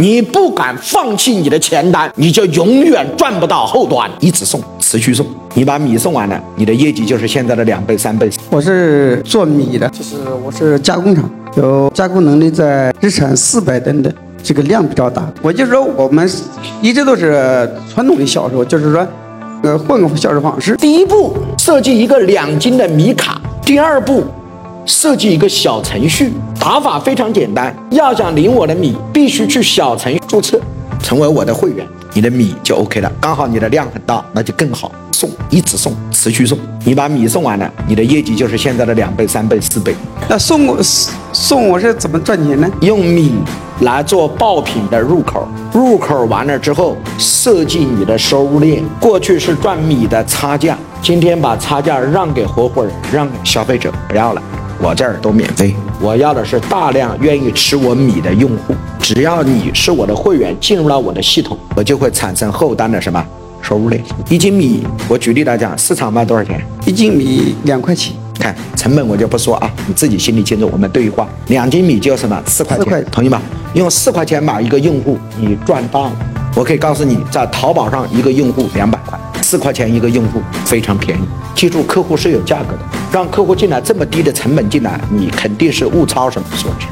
你不敢放弃你的前端，你就永远赚不到后端。一直送，持续送，你把米送完了，你的业绩就是现在的两倍、三倍。我是做米的，就是我是加工厂，有加工能力，在日产四百吨的这个量比较大。我就说我们一直都是传统的销售，就是说，呃，换个销售方式。第一步，设计一个两斤的米卡；第二步。设计一个小程序，打法非常简单。要想领我的米，必须去小程序注册，成为我的会员，你的米就 OK 了。刚好你的量很大，那就更好，送一直送，持续送。你把米送完了，你的业绩就是现在的两倍、三倍、四倍。那送我送我是怎么赚钱呢？用米来做爆品的入口，入口完了之后，设计你的收入链。过去是赚米的差价，今天把差价让给合伙人，让给消费者，不要了。我这儿都免费，我要的是大量愿意吃我米的用户。只要你是我的会员，进入了我的系统，我就会产生后端的什么收入链。一斤米，我举例来讲，市场卖多少钱？一斤米两块钱。看成本我就不说啊，你自己心里清楚。我们对话，两斤米就什么四块钱，同意吗？用四块钱买一个用户，你赚大了。我可以告诉你，在淘宝上一个用户两百块，四块钱一个用户非常便宜。记住，客户是有价格的。让客户进来这么低的成本进来，你肯定是物超什么所值。